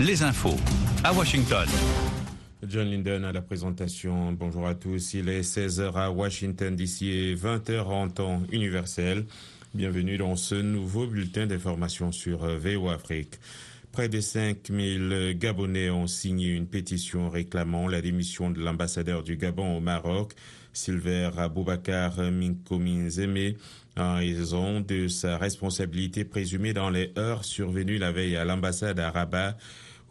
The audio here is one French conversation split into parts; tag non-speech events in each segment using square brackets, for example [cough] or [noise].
les infos à Washington. John Linden à la présentation. Bonjour à tous. Il est 16h à Washington d'ici et 20h en temps universel. Bienvenue dans ce nouveau bulletin d'information sur VO Afrique. Près de 5000 Gabonais ont signé une pétition réclamant la démission de l'ambassadeur du Gabon au Maroc, Silver Aboubakar Minkominzeme, en raison de sa responsabilité présumée dans les heures survenues la veille à l'ambassade à Rabat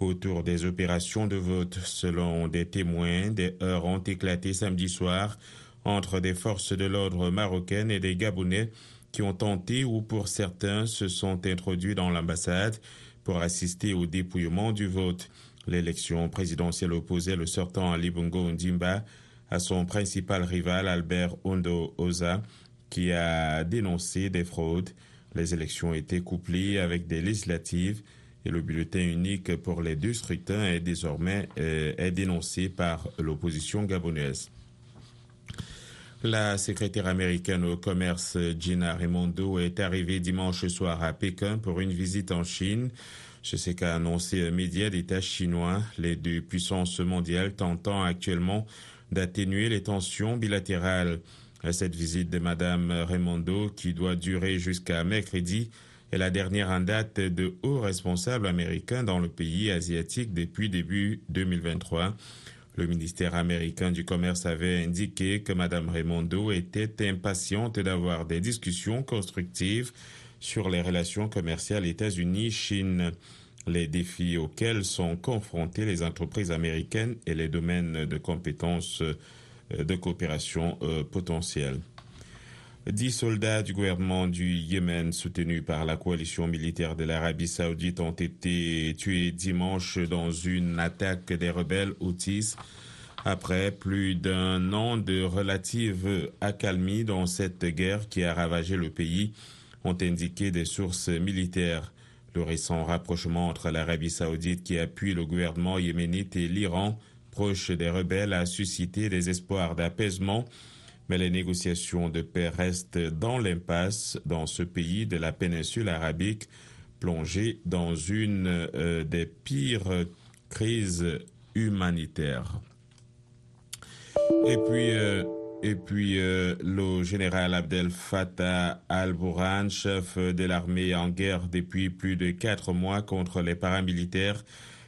autour des opérations de vote. Selon des témoins, des heures ont éclaté samedi soir entre des forces de l'ordre marocaines et des Gabonais qui ont tenté ou pour certains se sont introduits dans l'ambassade pour assister au dépouillement du vote. L'élection présidentielle opposait le sortant Ali Bongo Ndimba à son principal rival Albert Ondo Oza qui a dénoncé des fraudes. Les élections étaient couplées avec des législatives et le bulletin unique pour les deux scrutins est désormais euh, est dénoncé par l'opposition gabonaise. La secrétaire américaine au commerce Gina Raimondo est arrivée dimanche soir à Pékin pour une visite en Chine. C'est ce qu'a annoncé un média d'État chinois, les deux puissances mondiales tentant actuellement d'atténuer les tensions bilatérales. Cette visite de Madame Raimondo, qui doit durer jusqu'à mercredi, est la dernière en date de hauts responsables américains dans le pays asiatique depuis début 2023. Le ministère américain du Commerce avait indiqué que Mme Raimondo était impatiente d'avoir des discussions constructives sur les relations commerciales États-Unis-Chine, les défis auxquels sont confrontées les entreprises américaines et les domaines de compétences de coopération potentielle. Dix soldats du gouvernement du Yémen soutenus par la coalition militaire de l'Arabie saoudite ont été tués dimanche dans une attaque des rebelles Houthis après plus d'un an de relative accalmie dans cette guerre qui a ravagé le pays, ont indiqué des sources militaires. Le récent rapprochement entre l'Arabie saoudite qui appuie le gouvernement yéménite et l'Iran, proche des rebelles, a suscité des espoirs d'apaisement mais les négociations de paix restent dans l'impasse dans ce pays de la péninsule arabique, plongé dans une euh, des pires crises humanitaires. Et puis, euh, euh, le général Abdel Fattah al-Burhan, chef de l'armée en guerre depuis plus de quatre mois contre les paramilitaires,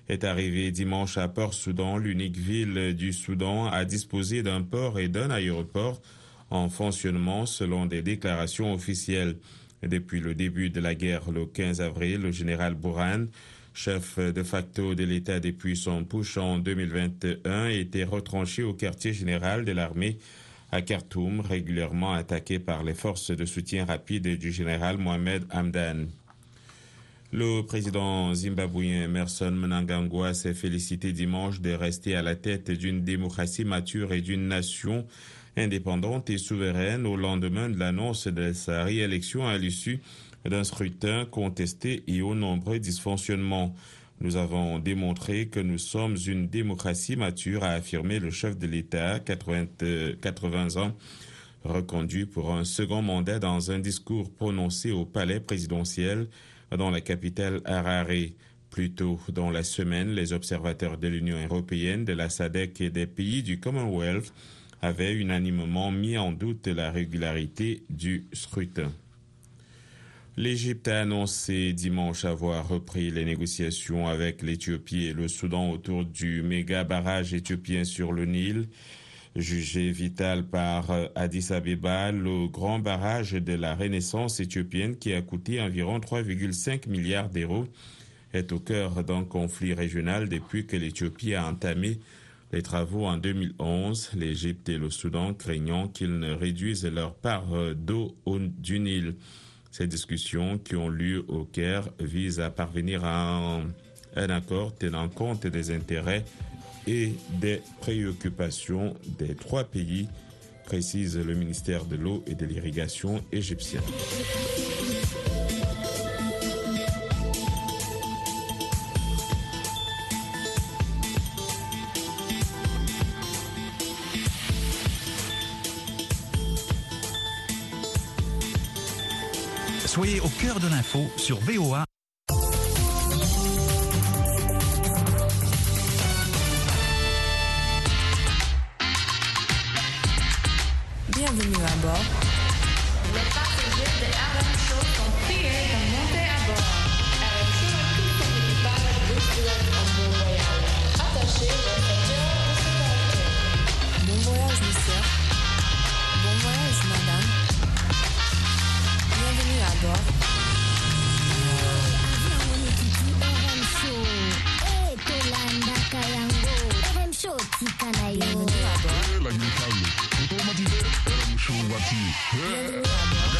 est arrivé dimanche à Port-Soudan, l'unique ville du Soudan à disposer d'un port et d'un aéroport en fonctionnement selon des déclarations officielles. Depuis le début de la guerre le 15 avril, le général Bourhan, chef de facto de l'État depuis son push en 2021, était retranché au quartier général de l'armée à Khartoum, régulièrement attaqué par les forces de soutien rapide du général Mohamed Hamdan. Le président zimbabwéen Emerson Mnangagwa s'est félicité dimanche de rester à la tête d'une démocratie mature et d'une nation indépendante et souveraine au lendemain de l'annonce de sa réélection à l'issue d'un scrutin contesté et aux nombreux dysfonctionnements. Nous avons démontré que nous sommes une démocratie mature, a affirmé le chef de l'État, 80, 80 ans, reconduit pour un second mandat dans un discours prononcé au palais présidentiel dans la capitale Harare. Plus tôt dans la semaine, les observateurs de l'Union européenne, de la SADC et des pays du Commonwealth avaient unanimement mis en doute la régularité du scrutin. L'Égypte a annoncé dimanche avoir repris les négociations avec l'Éthiopie et le Soudan autour du méga barrage éthiopien sur le Nil. Jugé vital par Addis Abeba, le grand barrage de la Renaissance éthiopienne qui a coûté environ 3,5 milliards d'euros est au cœur d'un conflit régional depuis que l'Éthiopie a entamé les travaux en 2011, l'Égypte et le Soudan craignant qu'ils ne réduisent leur part d'eau du Nil. Ces discussions qui ont lieu au Caire visent à parvenir à un, un accord tenant compte des intérêts et des préoccupations des trois pays, précise le ministère de l'eau et de l'irrigation égyptien. Soyez au cœur de l'info sur VOA Yeah.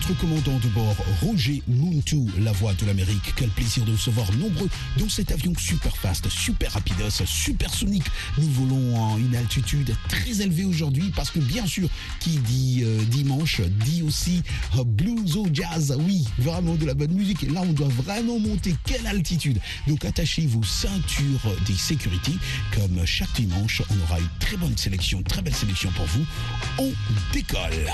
Votre commandant de bord, Roger Muntu, la voix de l'Amérique. Quel plaisir de recevoir nombreux dans cet avion super fast, super rapidos, super sonique. Nous volons en une altitude très élevée aujourd'hui parce que bien sûr, qui dit euh, dimanche dit aussi euh, blues ou jazz. Oui, vraiment de la bonne musique. Et là, on doit vraiment monter. Quelle altitude Donc attachez vos ceintures des sécurités. Comme chaque dimanche, on aura une très bonne sélection, très belle sélection pour vous. On décolle.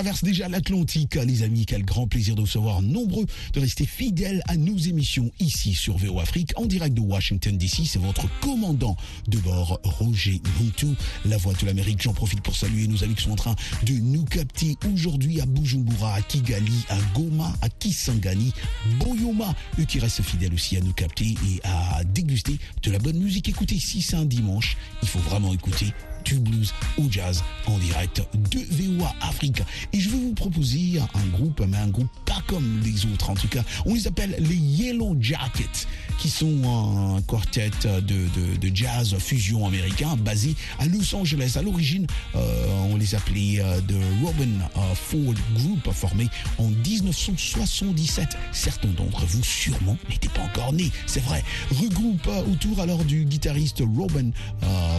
Traverse déjà l'Atlantique, les amis. Quel grand plaisir de recevoir nombreux, de rester fidèles à nos émissions ici sur VO Afrique, en direct de Washington DC. C'est votre commandant de bord, Roger Muntu, la voix de l'Amérique. J'en profite pour saluer nos amis qui sont en train de nous capter aujourd'hui à Bujumbura, à Kigali, à Goma, à Kisangani, Boyoma, eux qui restent fidèles aussi à nous capter et à déguster de la bonne musique. Écoutez, si c'est un dimanche, il faut vraiment écouter du blues au jazz en direct de VOA Afrique. Et je vais vous proposer un groupe, mais un groupe pas comme les autres en tout cas. On les appelle les Yellow Jackets, qui sont un quartet de, de, jazz fusion américain basé à Los Angeles. À l'origine, euh, on les appelait euh, de Robin euh, Ford Group, formé en 1977. Certains d'entre vous sûrement n'étaient pas encore nés, c'est vrai. Regroupe autour alors du guitariste Robin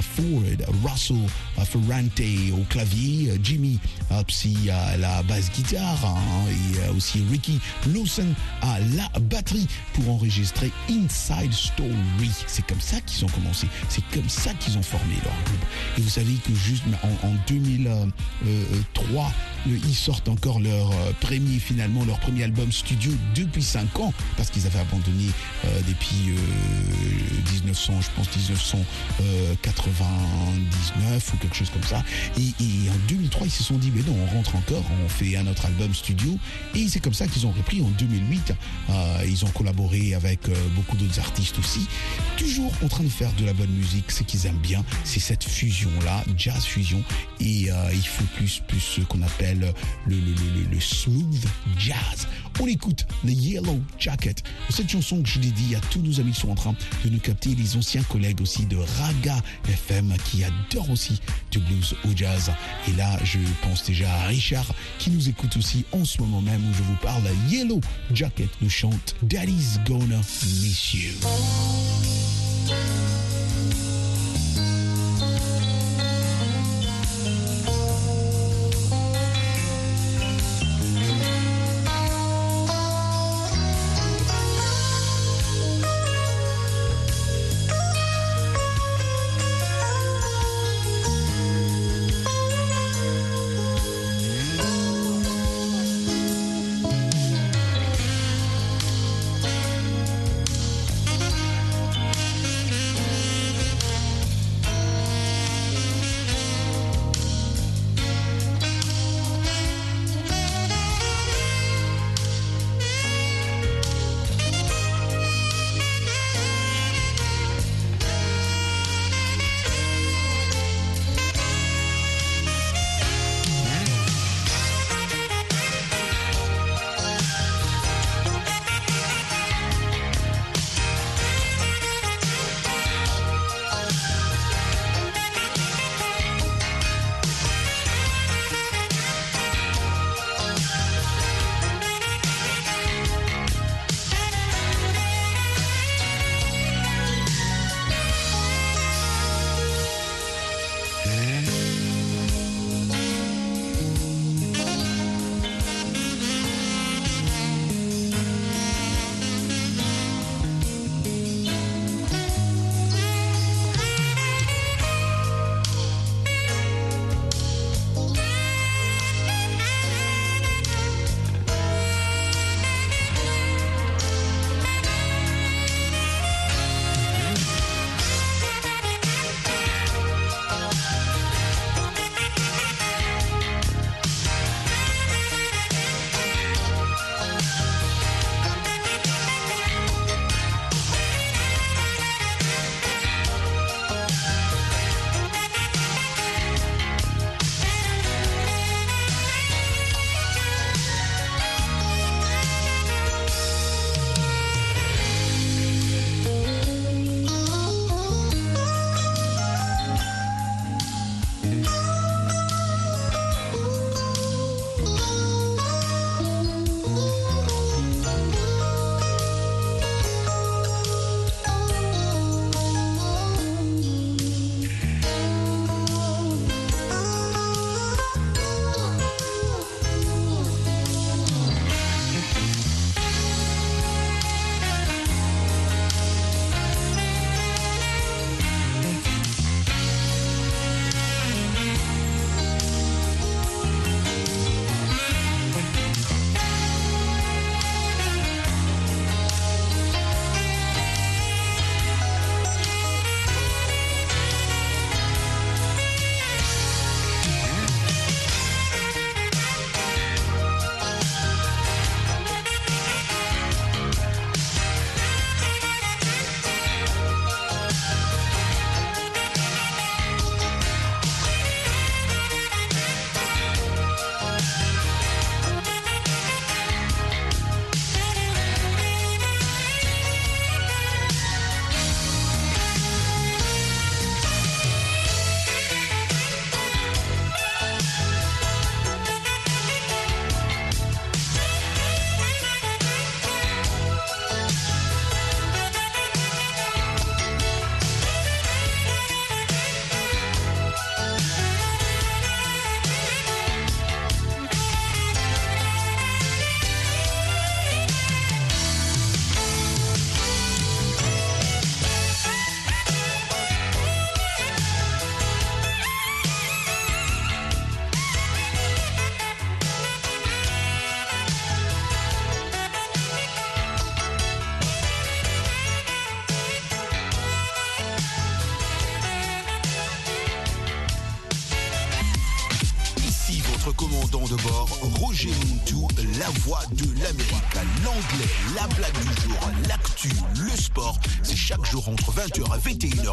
Ford, Russell Ferrante au clavier, Jimmy Psy à la basse guitare hein, et aussi Ricky Lawson à la batterie pour enregistrer Inside Story. C'est comme ça qu'ils ont commencé, c'est comme ça qu'ils ont formé leur groupe. Et vous savez que juste en, 2003, ils sortent encore leur euh, premier finalement leur premier album studio depuis 5 ans parce qu'ils avaient abandonné euh, depuis 1900 euh, je pense 1999 ou quelque chose comme ça. Et, en 2003 ils se sont dit mais non on rentre encore on fait un autre album studio. Et c'est comme ça qu'ils ont repris en 2008 ils ont collaboré avec beaucoup d'autres artistes aussi. Toujours en train de faire de la bonne musique ce qu'ils aiment bien c'est cette fusion là jazz fusion. Et il faut plus plus ce qu'on appelle le, smooth jazz. On écoute le Yellow Jacket. Cette chanson que je dédie à tous nos amis qui sont en train de nous capter, les anciens collègues aussi de Raga FM qui adorent aussi du blues au jazz. Et là, je pense déjà à Richard qui nous écoute aussi en ce moment même où je vous parle. Yellow Jacket nous chante Daddy's Gonna Miss You.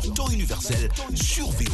Et 21h, temps universel, sur VOA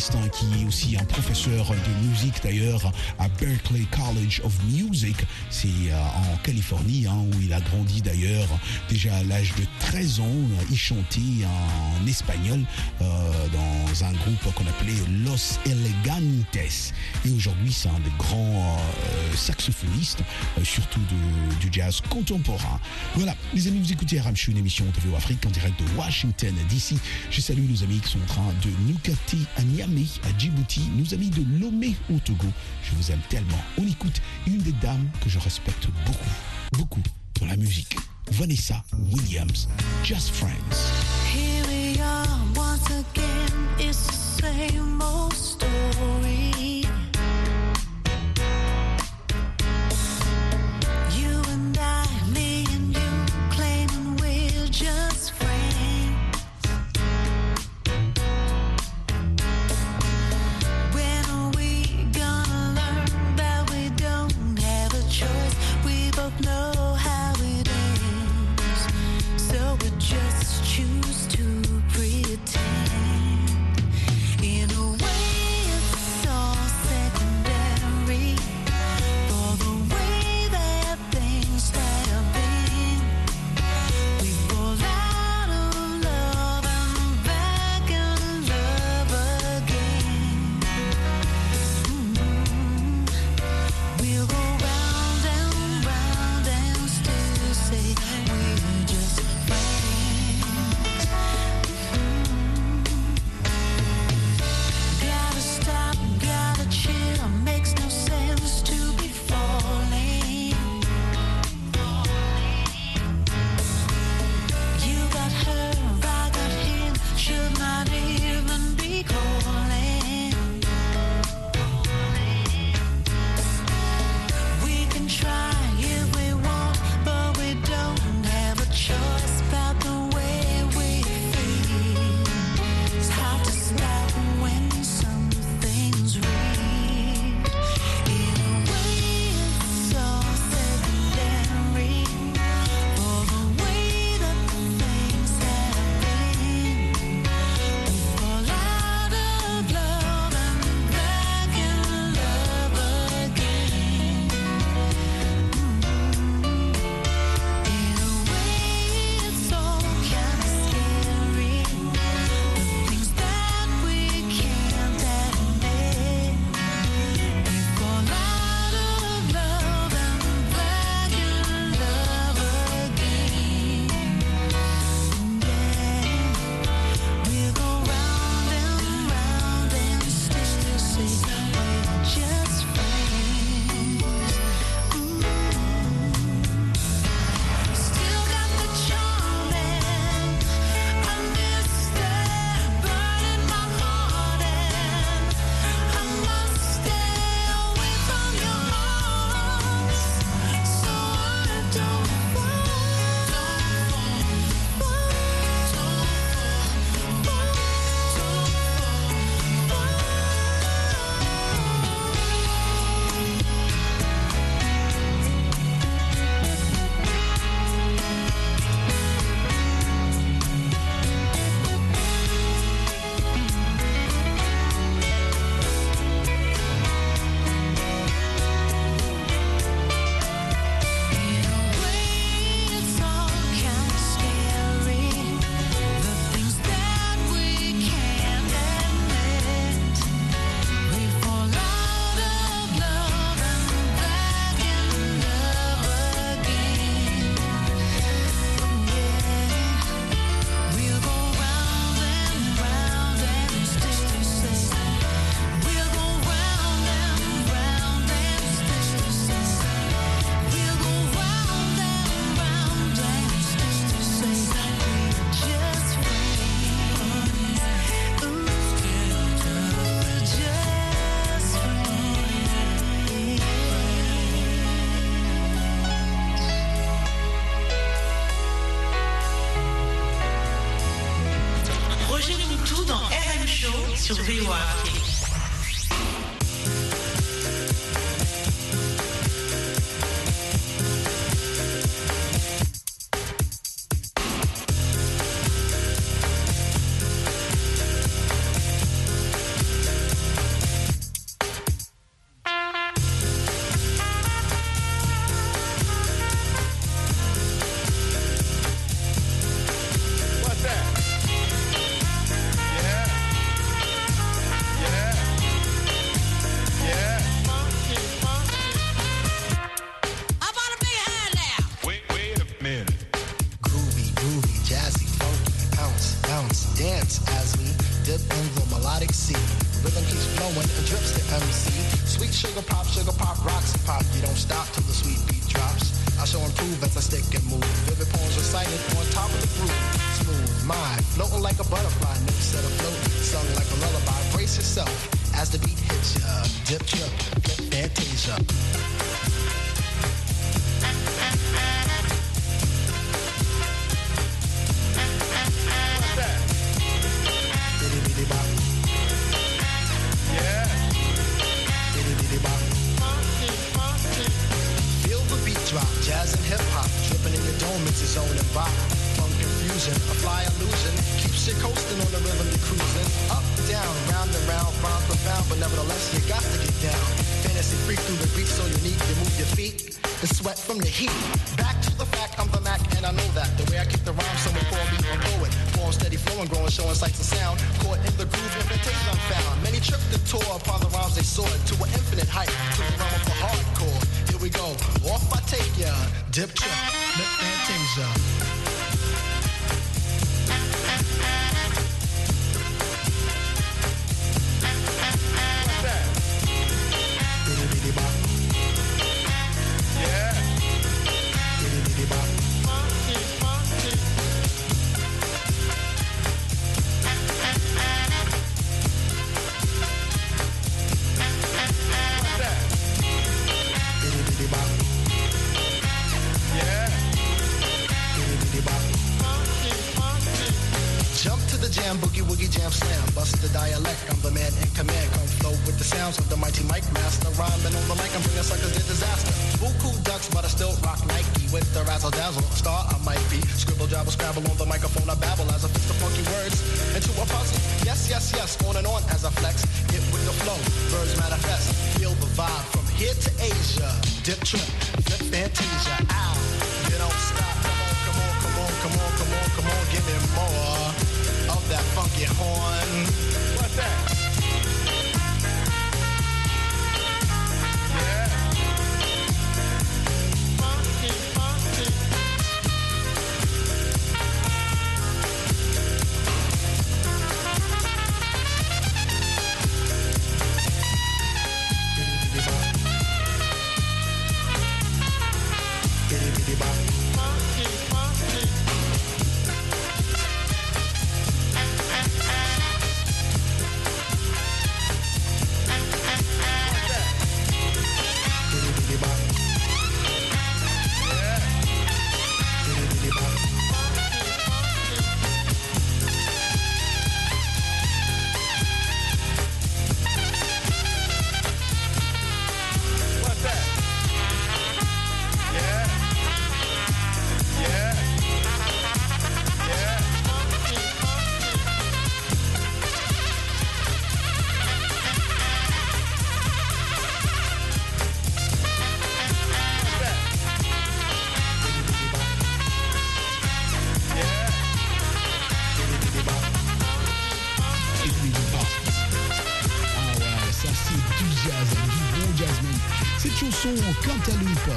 hein, qui est aussi un professeur de musique d'ailleurs à Berkeley College of Music. C'est euh, en Californie hein, où il a grandi d'ailleurs. Déjà à l'âge de 13 ans, il chantait en espagnol euh, dans un groupe qu'on appelait Los Elegantes. Et aujourd'hui, c'est un des grands euh, saxophonistes, surtout du jazz contemporain. Voilà, les amis, vous écoutez Ramchou, une émission de VO Afrique en direct de Washington DC. Je salue nos amis qui sont en train de capter à Niamey, à Djibouti, nos amis de Lomé au Togo. Je vous aime tellement. On écoute une des dames que je respecte beaucoup, beaucoup dans la musique. Vanessa Williams, Just Friends. Same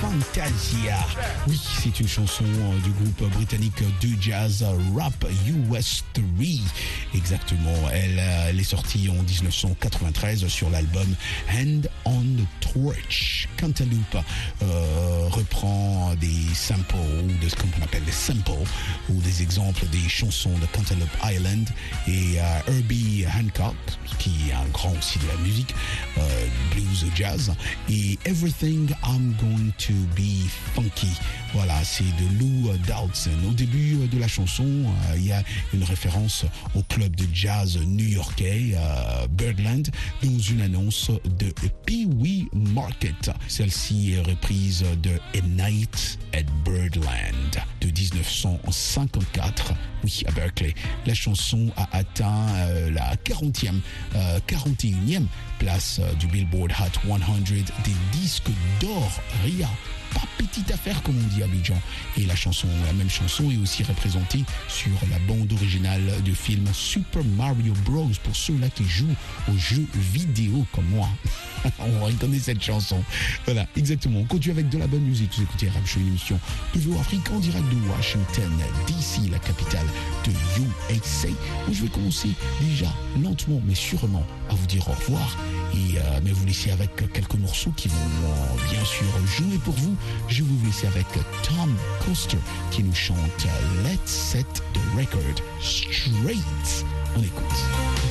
Fantasia. Oui, c'est une chanson euh, du groupe britannique de jazz Rap US 3. Exactement. Elle, euh, elle, est sortie en 1993 sur l'album Hand on the Torch. Cantaloupe euh, reprend des samples, de ce qu'on appelle des samples, ou des exemples des chansons de Cantaloupe Island et Herbie Hancock, qui est un grand aussi de la musique, blues jazz. et Everything I'm Going to Be Funky. Voilà, c'est de Lou Dowdson. Au début de la chanson, euh, il y a une référence au club de jazz new-yorkais euh, Birdland dans une annonce de Pee Wee Market. Celle-ci est reprise de A Night at Birdland de 1954, oui, à Berkeley. La chanson a atteint euh, la 40e, 41e place du Billboard Hot 100 des disques d'or. Ria pas petite affaire comme on dit à Abidjan. Et la chanson, la même chanson est aussi représentée sur la bande originale du film Super Mario Bros. Pour ceux-là qui jouent aux jeux vidéo comme moi. [laughs] on reconnaît cette chanson. Voilà, exactement. On continue avec de la bonne musique. Vous écoutez Rap Show, une émission PVO Afrique en direct de Washington, DC, la capitale de USA. Où je vais commencer déjà lentement mais sûrement à vous dire au revoir. Et euh, mais vous laisser avec quelques morceaux qui vont euh, bien sûr jouer pour vous. Je vous laisser avec Tom Coaster qui nous chante Let's Set the Record Straight. On écoute.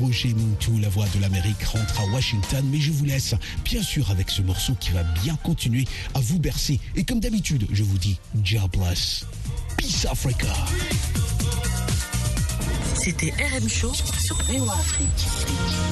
Roger Moutou, la voix de l'Amérique, rentre à Washington, mais je vous laisse bien sûr avec ce morceau qui va bien continuer à vous bercer. Et comme d'habitude, je vous dis, God bless. Peace Africa. C'était RM Show sur VOA Afrique.